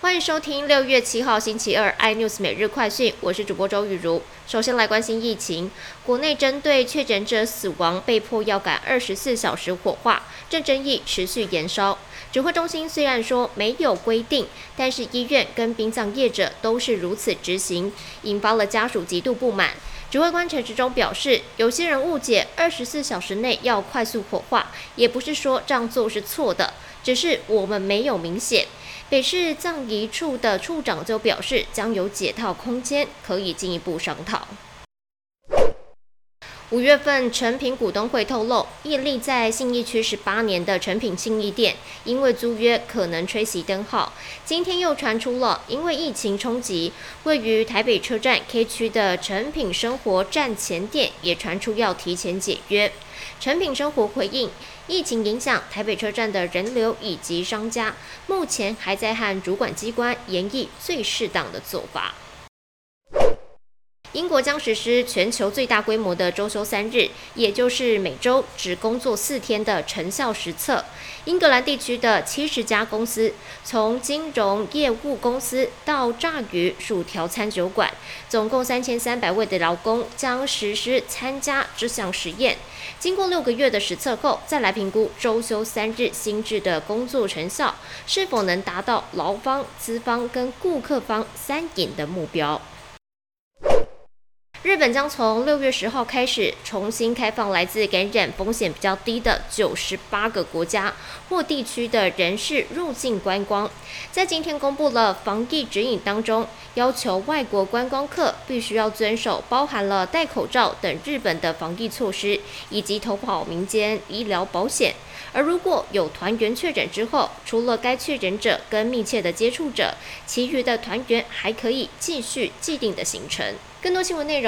欢迎收听六月七号星期二 iNews 每日快讯，我是主播周雨茹。首先来关心疫情，国内针对确诊者死亡被迫要赶二十四小时火化，这争议持续延烧。指挥中心虽然说没有规定，但是医院跟殡葬业者都是如此执行，引发了家属极度不满。指挥官陈时中表示，有些人误解二十四小时内要快速火化，也不是说这样做是错的，只是我们没有明显。北市葬仪处的处长就表示，将有解套空间，可以进一步商讨。五月份，成品股东会透露，屹立在信义区十八年的成品信义店，因为租约可能吹熄灯号。今天又传出了，因为疫情冲击，位于台北车站 K 区的成品生活站前店也传出要提前解约。成品生活回应，疫情影响台北车站的人流以及商家，目前还在和主管机关研议最适当的做法。英国将实施全球最大规模的周休三日，也就是每周只工作四天的成效实测。英格兰地区的七十家公司，从金融业务公司到炸鱼、薯条、餐酒馆，总共三千三百位的劳工将实施参加这项实验。经过六个月的实测后，再来评估周休三日新制的工作成效是否能达到劳方、资方跟顾客方三赢的目标。日本将从六月十号开始重新开放来自感染风险比较低的九十八个国家或地区的人士入境观光。在今天公布了防疫指引当中，要求外国观光客必须要遵守包含了戴口罩等日本的防疫措施，以及投保民间医疗保险。而如果有团员确诊之后，除了该确诊者跟密切的接触者，其余的团员还可以继续既定的行程。更多新闻内容，